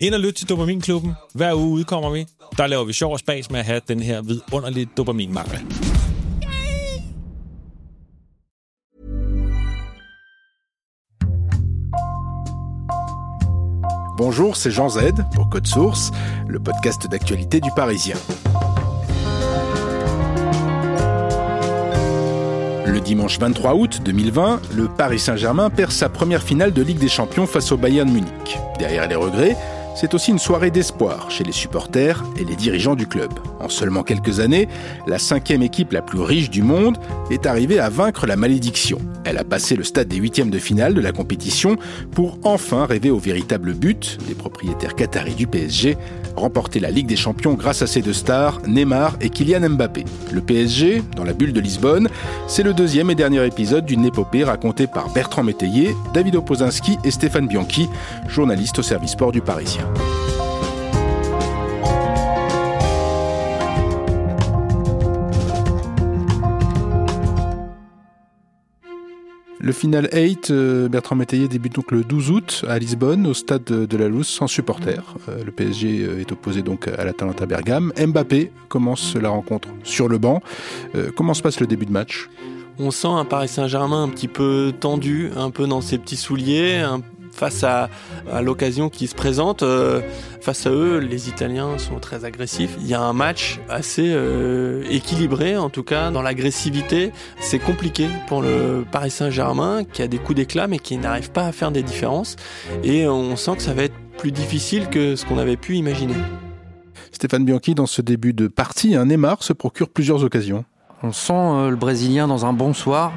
Og til. Hver udkommer vi. Der laver vi sjov og at have den her. Bonjour, c'est Jean Z pour Code Source, le podcast d'actualité du Parisien. Le dimanche 23 août 2020, le Paris Saint-Germain perd sa première finale de Ligue des Champions face au Bayern Munich. Derrière les regrets, c'est aussi une soirée d'espoir chez les supporters et les dirigeants du club. En seulement quelques années, la cinquième équipe la plus riche du monde est arrivée à vaincre la malédiction. Elle a passé le stade des huitièmes de finale de la compétition pour enfin rêver au véritable but des propriétaires qataris du PSG, remporter la Ligue des Champions grâce à ses deux stars, Neymar et Kylian Mbappé. Le PSG, dans la bulle de Lisbonne, c'est le deuxième et dernier épisode d'une épopée racontée par Bertrand Métayer, David Opozinski et Stéphane Bianchi, journalistes au service sport du Parisien. Le final 8, euh, Bertrand Métayer débute donc le 12 août à Lisbonne, au stade de, la Louse, sans supporters. Euh, le PSG euh, est opposé donc à l'Atalanta Bergame. Mbappé commence la rencontre sur le banc. Comment se passe le début de match? On sent un Paris Saint-Germain un petit peu tendu, un peu dans ses petits souliers, face à, l'occasion qui se présente. euh, face à eux, les Italiens sont très agressifs. Il y a un match assez euh, équilibré, en tout cas dans l'agressivité. C'est compliqué pour le Paris Saint-Germain qui a des coups d'éclat mais qui n'arrive pas à faire des différences. Et on sent que ça va être plus difficile que ce qu'on avait pu imaginer. Stéphane Bianchi, dans ce début de partie, un Neymar se procure plusieurs occasions. On sent euh, le Brésilien dans un bon soir.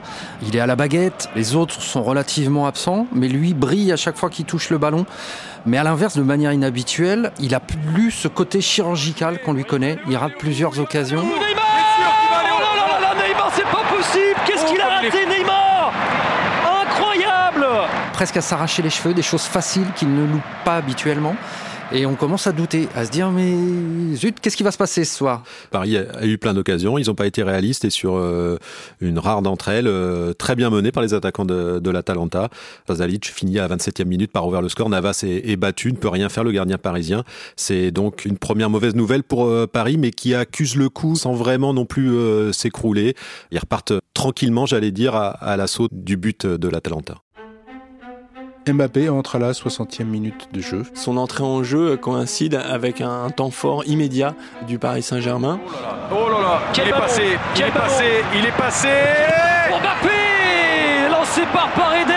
Il est à la baguette. Les autres sont relativement absents, mais lui brille à chaque fois qu'il touche le ballon. Mais à l'inverse, de manière inhabituelle, il a plus ce côté chirurgical qu'on lui connaît. Il rate plusieurs occasions. Presque à s'arracher les cheveux, des choses faciles qu'il ne loupe pas habituellement. Et on commence à douter, à se dire mais zut, qu'est-ce qui va se passer ce soir? Paris a eu plein d'occasions, ils n'ont pas été réalistes et sur euh, une rare d'entre elles, euh, très bien menée par les attaquants de, l'Atalanta. Zalic finit à 27e minute par ouvrir le score. Navas est, battu, ne peut rien faire le gardien parisien. C'est donc une première mauvaise nouvelle pour euh, Paris, mais qui accuse le coup sans vraiment non plus s'écrouler. Ils repartent tranquillement, j'allais dire, à, à l'assaut du but de l'Atalanta. Mbappé entre à la 60e minute de jeu. Son entrée en jeu coïncide avec un temps fort immédiat du Paris Saint-Germain. Oh là là, il est passé, il est passé, il est passé. Mbappé lancé par Paredes.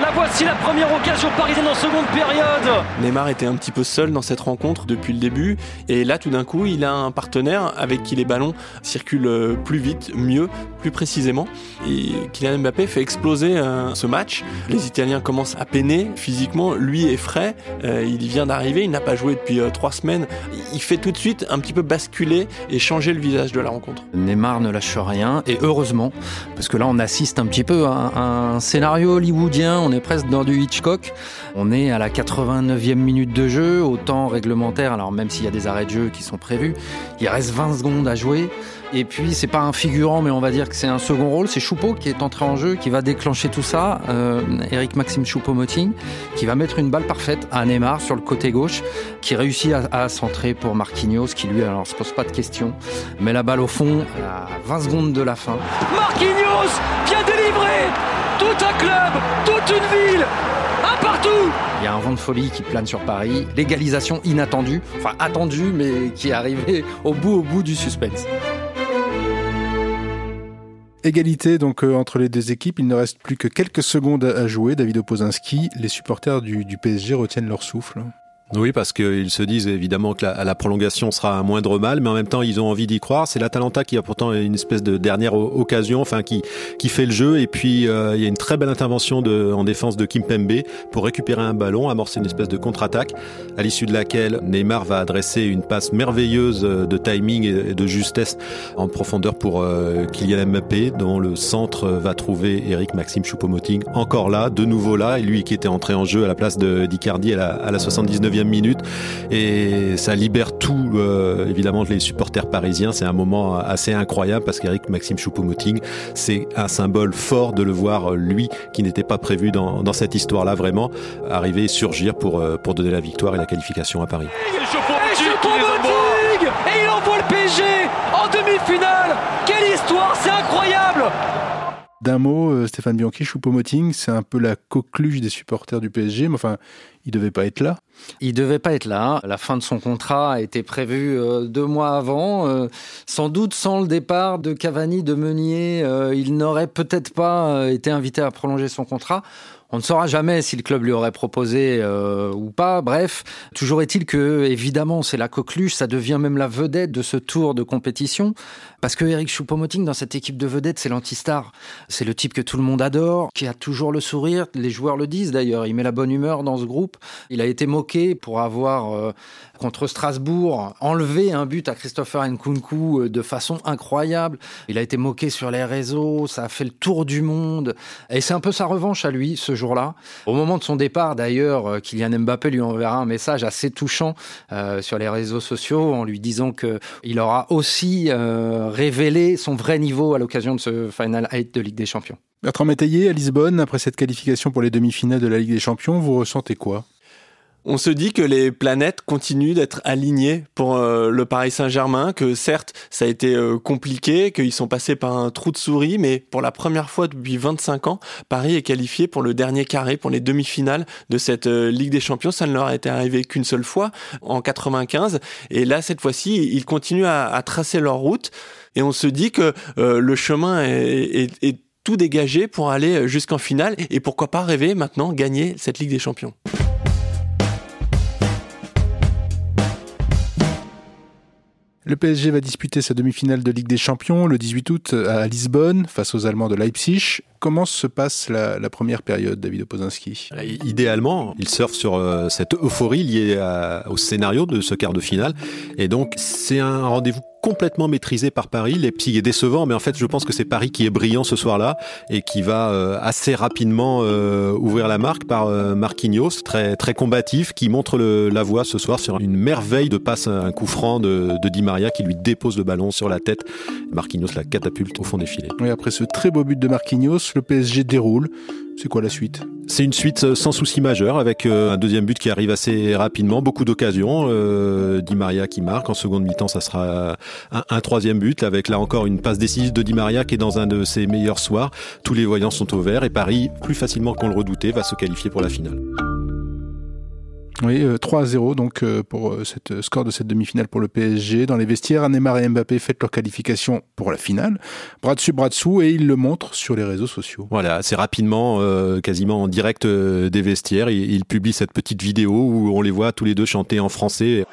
La voici la première occasion parisienne en seconde période. Neymar était un petit peu seul dans cette rencontre depuis le début. Et là tout d'un coup il a un partenaire avec qui les ballons circulent euh, plus vite, mieux, plus précisément. Et Kylian Mbappé fait exploser euh, ce match. Les Italiens commencent à peiner physiquement, lui est frais, euh, il vient d'arriver, il n'a pas joué depuis euh, trois semaines, il fait tout de suite un petit peu basculer et changer le visage de la rencontre. Neymar ne lâche rien, et heureusement, parce que là on assiste un petit peu à un, un scénario hollywoodien, on est presque dans du Hitchcock. On est à la 89e minute de jeu, au temps réglementaire, alors même s'il y a des arrêts de jeu qui sont prévus, il reste 20 secondes à jouer. Et puis c'est pas un figurant, mais on va dire que c'est un second rôle. C'est Choupeau qui est entré en jeu, qui va déclencher tout ça. Euh, Eric Maxime Choupo-Moting, qui va mettre une balle parfaite à Neymar sur le côté gauche, qui réussit à, à centrer pour Marquinhos, qui lui alors se pose pas de questions, met la balle au fond à 20 secondes de la fin. Marquinhos vient délivrer tout un club, toute une ville. Un partout Il y a un vent de folie qui plane sur Paris, l'égalisation inattendue, enfin attendue, mais qui est arrivée au bout, au bout du suspense. Égalité donc euh, entre les deux équipes, il ne reste plus que quelques secondes à jouer. David Opozinski, les supporters du, du PSG retiennent leur souffle. Oui, parce qu'ils se disent évidemment que la, la, prolongation sera un moindre mal, mais en même temps ils ont envie d'y croire. C'est l'Atalanta qui a pourtant une espèce de dernière occasion, enfin qui qui fait le jeu. Et puis euh, il y a une très belle intervention de, en défense de Kim Pembe pour récupérer un ballon, amorcer une espèce de contre-attaque, à l'issue de laquelle Neymar va adresser une passe merveilleuse de timing et de justesse en profondeur pour euh, Kylian Mbappé, dont le centre va trouver Eric Maxime Choupo-Moting encore là, de nouveau là, et lui qui était entré en jeu à la place de d'Icardi à la, à la 79e minute. Et ça libère tout euh, évidemment les supporters parisiens. C'est un moment assez incroyable parce qu'Eric Maxime Choupo-Moting c'est un symbole fort de le voir lui qui n'était pas prévu dans, dans cette histoire là vraiment arriver et surgir pour, euh, pour donner la victoire et la qualification à Paris. Et il envoie le PSG en demi-finale. Quelle histoire d'un mot, euh, Stéphane Bianchi, Choupo-Moting, c'est un peu la coqueluche des supporters du PSG, mais enfin, il devait pas être là. Il devait pas être là. La fin de son contrat a été prévue euh, deux mois avant. Euh, sans doute sans le départ de Cavani, de Meunier, il n'aurait peut-être pas été invité à prolonger son contrat. On ne saura jamais si le club lui aurait proposé euh, ou pas. Bref, toujours est-il que, évidemment, c'est la coqueluche, ça devient même la vedette de ce tour de compétition. Parce que Eric Choupo-Moting, dans cette équipe de vedettes, c'est l'antistar. C'est le type que tout le monde adore, qui a toujours le sourire. Les joueurs le disent d'ailleurs. Il met la bonne humeur dans ce groupe. Il a été moqué pour avoir, euh, contre Strasbourg, enlevé un but à Christopher Nkunku euh, de façon incroyable. Il a été moqué sur les réseaux. Ça a fait le tour du monde. Et c'est un peu sa revanche à lui, ce jour-là. Au moment de son départ, d'ailleurs, euh, Kylian Mbappé lui enverra un message assez touchant euh, sur les réseaux sociaux en lui disant que il aura aussi révélé son vrai niveau à l'occasion de ce Final 8 de Ligue des Champions. Bertrand Métayer, à Lisbonne, après cette qualification pour les demi-finales de la Ligue des Champions, vous ressentez quoi? On se dit que les planètes continuent d'être alignées pour euh, le Paris Saint-Germain, que certes ça a été euh, compliqué, qu'ils sont passés par un trou de souris, mais pour la première fois depuis 25 ans, Paris est qualifié pour le dernier carré, pour les demi-finales de cette euh, Ligue des Champions. Ça ne leur a été arrivé qu'une seule fois, en 95, et là cette fois-ci, ils continuent à, tracer leur route, et on se dit que le chemin est, est, est tout dégagé pour aller jusqu'en finale, et pourquoi pas rêver maintenant gagner cette Ligue des Champions. Le PSG va disputer sa demi-finale de Ligue des Champions le 18 août à Lisbonne face aux Allemands de Leipzig. Comment se passe la, la première période, David Opozinski Idéalement, il surfe sur euh, cette euphorie liée à, au scénario de ce quart de finale. Et donc, c'est un rendez-vous complètement maîtrisé par Paris. Leipzig est décevant, mais en fait, je pense que c'est Paris qui est brillant ce soir-là et qui va euh, assez rapidement euh, ouvrir la marque par euh, Marquinhos, très très combatif, qui montre le, la voie ce soir sur une merveille de passe, un coup franc de, de Di Maria qui lui dépose le ballon sur la tête. Marquinhos la catapulte au fond des filets. Oui, après ce très beau but de Marquinhos, le PSG déroule. C'est quoi la suite? C'est une suite sans souci majeur avec un deuxième but qui arrive assez rapidement, beaucoup d'occasions. Euh, Di Maria qui marque. En seconde mi-temps, ça sera un, un, troisième but avec là encore une passe décisive de Di Maria qui est dans un de ses meilleurs soirs. Tous les voyants sont au vert et Paris, plus facilement qu'on le redoutait, va se qualifier pour la finale. Oui, euh, 3 à 0 donc euh, pour euh, cette score de cette demi-finale pour le PSG. Dans les vestiaires, Neymar et Mbappé fêtent leur qualification pour la finale. Bras dessus, bras dessous, et ils le montrent sur les réseaux sociaux. Voilà, assez rapidement, euh, quasiment en direct euh, des vestiaires, ils, ils, publient cette petite vidéo où on les voit tous les deux chanter en français.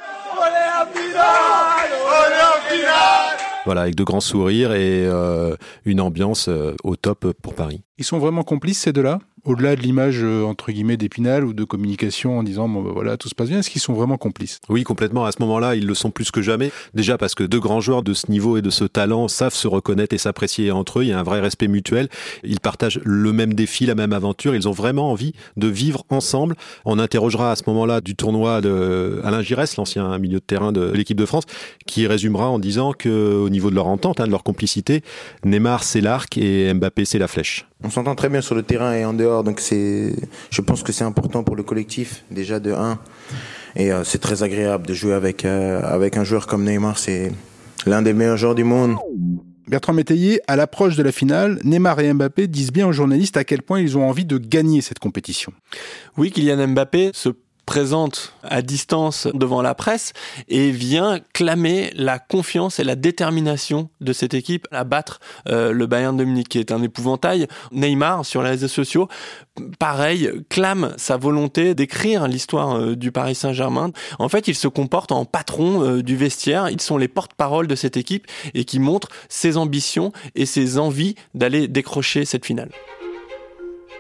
Voilà, avec de grands sourires et euh, une ambiance au top pour Paris. Ils sont vraiment complices ces deux-là? Au-delà de l'image euh, entre guillemets d'épinal ou de communication en disant bon, ben voilà tout se passe bien, est-ce qu'ils sont vraiment complices? Oui, complètement. À ce moment-là, ils le sont plus que jamais. Déjà parce que deux grands joueurs de ce niveau et de ce talent savent se reconnaître et s'apprécier entre eux. Il y a un vrai respect mutuel. Ils partagent le même défi, la même aventure. Ils ont vraiment envie de vivre ensemble. On interrogera à ce moment-là du tournoi de Alain Giresse, l'ancien milieu de terrain de l'équipe de France, qui résumera en disant que au niveau de leur entente, hein, de leur complicité, Neymar c'est l'arc et Mbappé c'est la flèche. On s'entend très bien sur le terrain et en dehors, donc c'est, je pense que c'est important pour le collectif déjà de 1 et euh, c'est très agréable de jouer avec euh, avec un joueur comme Neymar. C'est l'un des meilleurs joueurs du monde. Bertrand Métayer, à l'approche de la finale, Neymar et Mbappé disent bien aux journalistes à quel point ils ont envie de gagner cette compétition. Oui, Kylian Mbappé se présente à distance devant la presse et vient clamer la confiance et la détermination de cette équipe à battre euh, le Bayern de Munich qui est un épouvantail. Neymar sur les réseaux sociaux, pareil, clame sa volonté d'écrire l'histoire euh, du Paris Saint-Germain. En fait, il se comporte en patron euh, du vestiaire, ils sont les porte-parole de cette équipe et qui montrent ses ambitions et ses envies d'aller décrocher cette finale.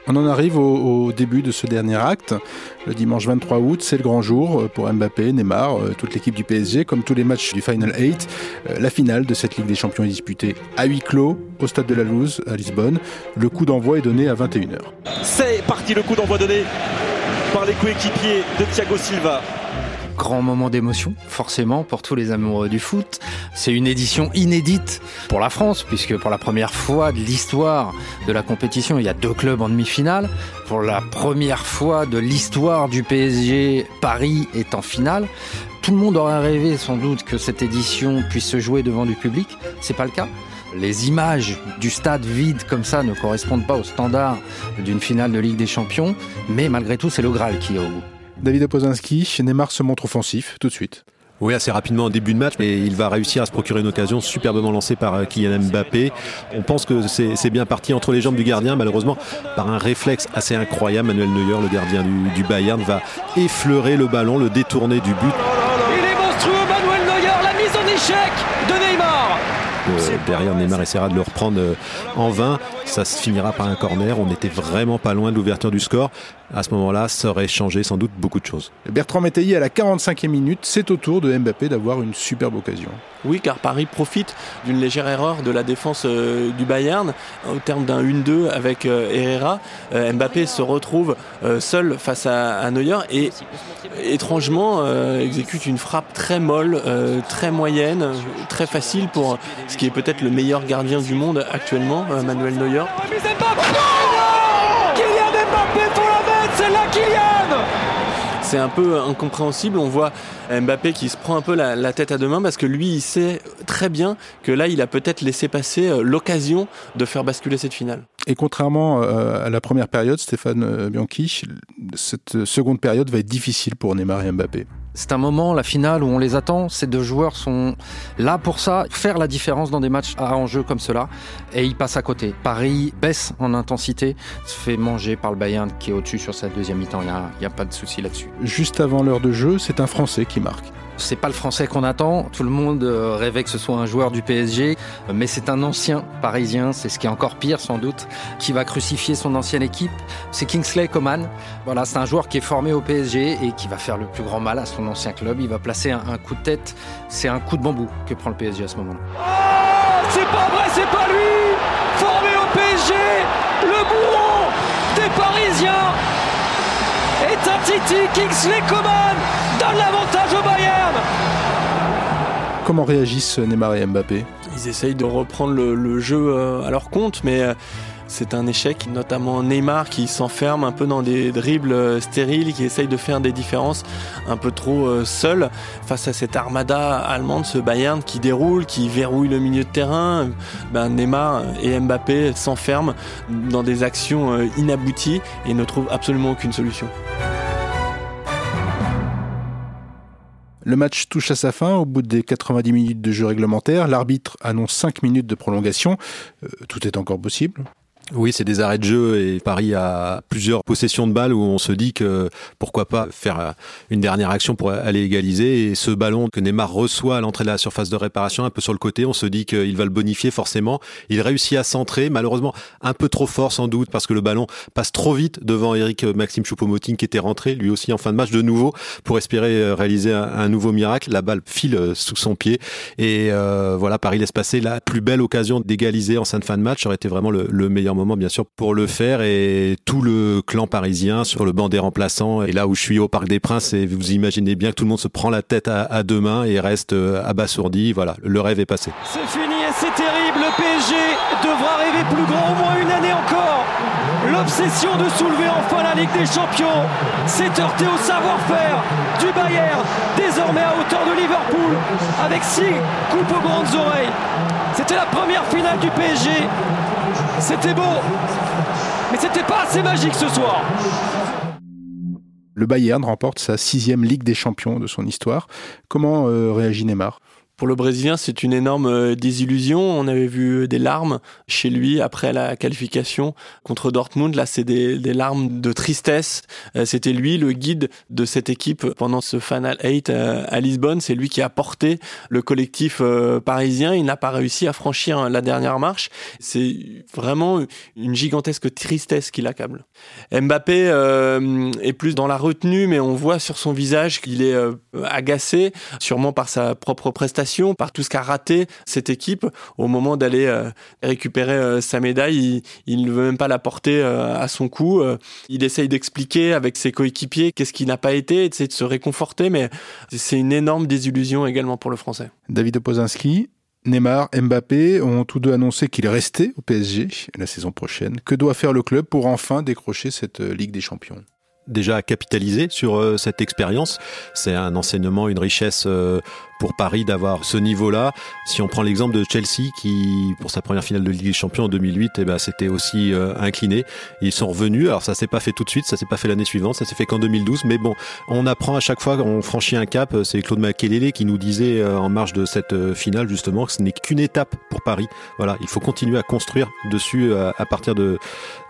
On en arrive au, début de ce dernier acte. Le dimanche 23 août, c'est le grand jour euh, pour Mbappé, Neymar, euh, toute l'équipe du PSG, comme tous les matchs du Final 8. Euh, la finale de cette Ligue des Champions est disputée à huis clos au stade de la Louse à Lisbonne. Le coup d'envoi est donné à 21h. C'est parti le coup d'envoi donné par les coéquipiers de Thiago Silva grand moment d'émotion, forcément, pour tous les amoureux du foot. C'est une édition inédite pour la France, puisque pour la première fois de l'histoire de la compétition, il y a deux clubs en demi-finale. Pour la première fois de l'histoire du PSG, Paris est en finale. Tout le monde aurait rêvé sans doute que cette édition puisse se jouer devant du public. C'est pas le cas. Les images du stade vide comme ça ne correspondent pas aux standards d'une finale de Ligue des Champions, mais malgré tout, c'est le Graal qui est au bout. David Opozinski, Neymar se montre offensif tout de suite. Oui, assez rapidement en début de match, mais il va réussir à se procurer une occasion superbement lancée par euh, Kylian Mbappé. On pense que c'est bien parti entre les jambes du gardien. Malheureusement, par un réflexe assez incroyable, Manuel Neuer, le gardien du, du Bayern, va effleurer le ballon, le détourner du but. Il est monstrueux, Manuel Neuer, la mise en échec de Neymar. Euh, derrière, Neymar essaiera de le reprendre euh, en vain. Ça se finira par un corner. On n'était vraiment pas loin de l'ouverture du score. À ce moment-là, ça aurait changé sans doute beaucoup de choses. Bertrand Métayer, à la 45e minute, c'est au tour de Mbappé d'avoir une superbe occasion. Oui, car Paris profite d'une légère erreur de la défense euh, du Bayern au terme d'un 1-2 avec Herrera. Mbappé se retrouve seul face à, Neuer et étrangement exécute une frappe très molle, très moyenne, très facile pour ce qui est peut-être le meilleur gardien du monde actuellement, euh, Manuel Neuer. C'est un peu incompréhensible. On voit Mbappé qui se prend un peu la, tête à deux mains parce que lui, il sait très bien que là, il a peut-être laissé passer euh, l'occasion de faire basculer cette finale. Et contrairement euh, à la première période, Stéphane Bianchi, cette seconde période va être difficile pour Neymar et Mbappé. C'est un moment, la finale, où on les attend. Ces deux joueurs sont là pour ça, faire la différence dans des matchs à enjeu comme cela. Et ils passent à côté. Paris baisse en intensité, se fait manger par le Bayern qui est au-dessus sur sa deuxième mi-temps. Il n'y a, a, pas de souci là-dessus. Juste avant l'heure de jeu, c'est un Français qui marque. C'est pas le français qu'on attend. Tout le monde euh, rêvait que ce soit un joueur du PSG, mais c'est un ancien parisien. C'est ce qui est encore pire sans doute, qui va crucifier son ancienne équipe. C'est Kingsley Coman. Voilà, c'est un joueur qui est formé au PSG et qui va faire le plus grand mal à son ancien club. Il va placer un, coup de tête. C'est un coup de bambou que prend le PSG à ce moment-là. Oh, c'est pas vrai, c'est pas lui. Formé au PSG, le bourreau des Parisiens est un Titi Kingsley Coman donne l'avantage au Bayern. Comment réagissent Neymar et Mbappé? Ils essayent de reprendre le, jeu euh, à leur compte, mais euh, c'est un échec, notamment Neymar qui s'enferme un peu dans des dribbles euh, stériles, qui essaye de faire des différences un peu trop seul face à cette armada allemande, ce Bayern qui déroule, qui verrouille le milieu de terrain. Ben, Neymar et Mbappé s'enferment dans des actions inabouties et ne trouvent absolument aucune solution. Le match touche à sa fin au bout des 90 minutes de jeu réglementaire. L'arbitre annonce 5 minutes de prolongation. Euh, tout est encore possible. Oui, c'est des arrêts de jeu et Paris a plusieurs possessions de balles où on se dit que pourquoi pas faire une dernière action pour aller égaliser. Et ce ballon que Neymar reçoit à l'entrée de la surface de réparation, un peu sur le côté, on se dit qu'il va le bonifier forcément. Il réussit à centrer, malheureusement un peu trop fort sans doute parce que le ballon passe trop vite devant Eric Maxime Choupo-Moting qui était rentré lui aussi en fin de match de nouveau pour espérer réaliser un, nouveau miracle. La balle file sous son pied et euh, voilà, Paris laisse passer la plus belle occasion d'égaliser en fin de fin de match. Ça aurait été vraiment le, le meilleur moment bien sûr pour le faire et tout le clan parisien sur le banc des remplaçants et là où je suis au Parc des Princes et vous imaginez bien que tout le monde se prend la tête à, deux mains et reste euh, abasourdi. Voilà, le rêve est passé. C'est fini et c'est terrible. Le PSG devra rêver plus grand au moins une année encore. L'obsession de soulever enfin la Ligue des Champions s'est heurtée au savoir-faire du Bayern, désormais à hauteur de Liverpool, avec six coupes aux grandes oreilles. C'était la première finale du PSG. C'était beau, mais c'était pas assez magique ce soir. Le Bayern remporte sa sixième Ligue des Champions de son histoire. Comment euh, réagit Neymar? Pour le Brésilien, c'est une énorme euh, désillusion. On avait vu euh, des larmes chez lui après la qualification contre Dortmund. Là, c'est des, larmes de tristesse. Euh, c'était lui le guide de cette équipe pendant ce Final 8 à Lisbonne. C'est lui qui a porté le collectif parisien. Il n'a pas réussi à franchir la dernière marche. C'est vraiment une gigantesque tristesse qui l'accable. Mbappé est plus dans la retenue, mais on voit sur son visage qu'il est agacé, sûrement par sa propre prestation par tout ce qu'a raté cette équipe au moment d'aller euh, récupérer euh, sa médaille. Il, ne veut même pas la porter euh, à son cou. il essaye d'expliquer avec ses coéquipiers qu'est-ce qui n'a pas été, d'essayer de se réconforter, mais c'est une énorme désillusion également pour le Français. David Opozinski, Neymar, Mbappé ont tous deux annoncé qu'ils restaient au PSG la saison prochaine. Que doit faire le club pour enfin décrocher cette Ligue des Champions? Déjà capitaliser sur cette expérience. C'est un enseignement, une richesse pour Paris d'avoir ce niveau-là. Si on prend l'exemple de Chelsea qui, pour sa première finale de Ligue des Champions en 2008, eh ben, c'était aussi euh, incliné. Ils sont revenus. Alors ça s'est pas fait tout de suite, ça s'est pas fait l'année suivante, ça s'est fait qu'en 2012. Mais bon, on apprend à chaque fois qu'on franchit un cap. C'est Claude Makelele qui nous disait euh, en marge de cette euh, finale justement que ce n'est qu'une étape pour Paris. Voilà, il faut continuer à construire dessus à, partir de,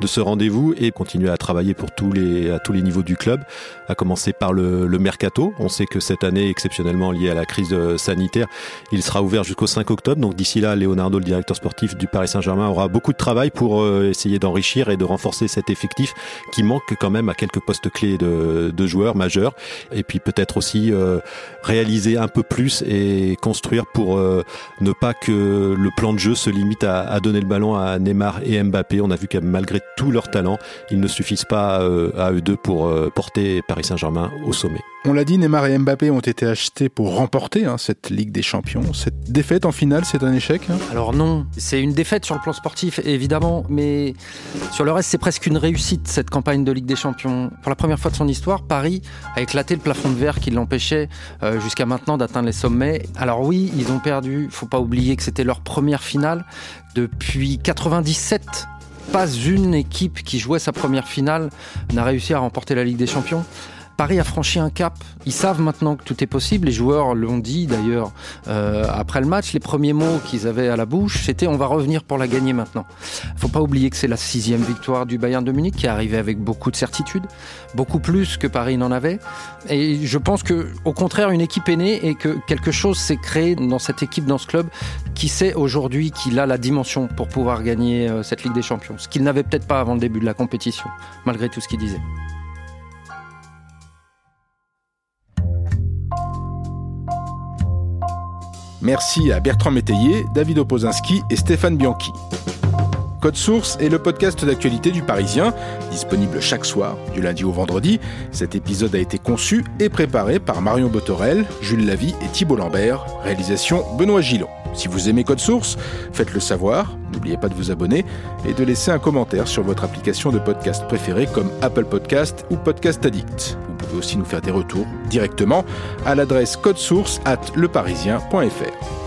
de ce rendez-vous et continuer à travailler pour tous les, à tous les niveaux du club, à commencer par le, le mercato. On sait que cette année, exceptionnellement liée à la crise euh, sanitaire. Il sera ouvert jusqu'au 5 octobre. Donc d'ici là, Leonardo, le directeur sportif du Paris Saint-Germain, aura beaucoup de travail pour euh, essayer d'enrichir et de renforcer cet effectif qui manque quand même à quelques postes clés de, joueurs majeurs. Et puis peut-être aussi euh, réaliser un peu plus et construire pour ne pas que le plan de jeu se limite à, donner le ballon à Neymar et Mbappé. On a vu que malgré tout leur talent, ils ne suffisent pas à eux deux pour porter Paris Saint-Germain au sommet. On l'a dit, Neymar et Mbappé ont été achetés pour remporter hein, cette Ligue des Champions. Cette défaite en finale, c'est un échec hein Alors non, c'est une défaite sur le plan sportif, évidemment, mais sur le reste, c'est presque une réussite, cette campagne de Ligue des Champions. Pour la première fois de son histoire, Paris a éclaté le plafond de verre qui l'empêchait euh, jusqu'à maintenant d'atteindre les sommets. Alors oui, ils ont perdu, faut pas oublier que c'était leur première finale depuis 97 pas une équipe qui jouait sa première finale n'a réussi à remporter la Ligue des Champions. Paris a franchi un cap. Ils savent maintenant que tout est possible. Les joueurs l'ont dit d'ailleurs euh, après le match. Les premiers mots qu'ils avaient à la bouche, c'était on va revenir pour la gagner maintenant. Faut pas oublier que c'est la sixième victoire du Bayern de Munich qui est arrivée avec beaucoup de certitude, beaucoup plus que Paris n'en avait. Et je pense que, au contraire, une équipe est née et que quelque chose s'est créé dans cette équipe, dans ce club, qui sait aujourd'hui qu'il a la dimension pour pouvoir gagner euh, cette Ligue des Champions. Ce qu'il n'avait peut-être pas avant le début de la compétition, malgré tout ce qu'il disait. Merci à Bertrand Métayer, David Opozinski et Stéphane Bianchi. Code Source est le podcast d'actualité du Parisien, disponible chaque soir, du lundi au vendredi. Cet épisode a été conçu et préparé par Marion Botorel, Jules Lavie et Thibault Lambert. Réalisation Benoît Gillon. Si vous aimez Code Source, faites-le savoir. N'oubliez pas de vous abonner et de laisser un commentaire sur votre application de podcast préférée comme Apple Podcast ou Podcast Addict. Vous pouvez aussi nous faire des retours directement à l'adresse codesource at leparisien.fr.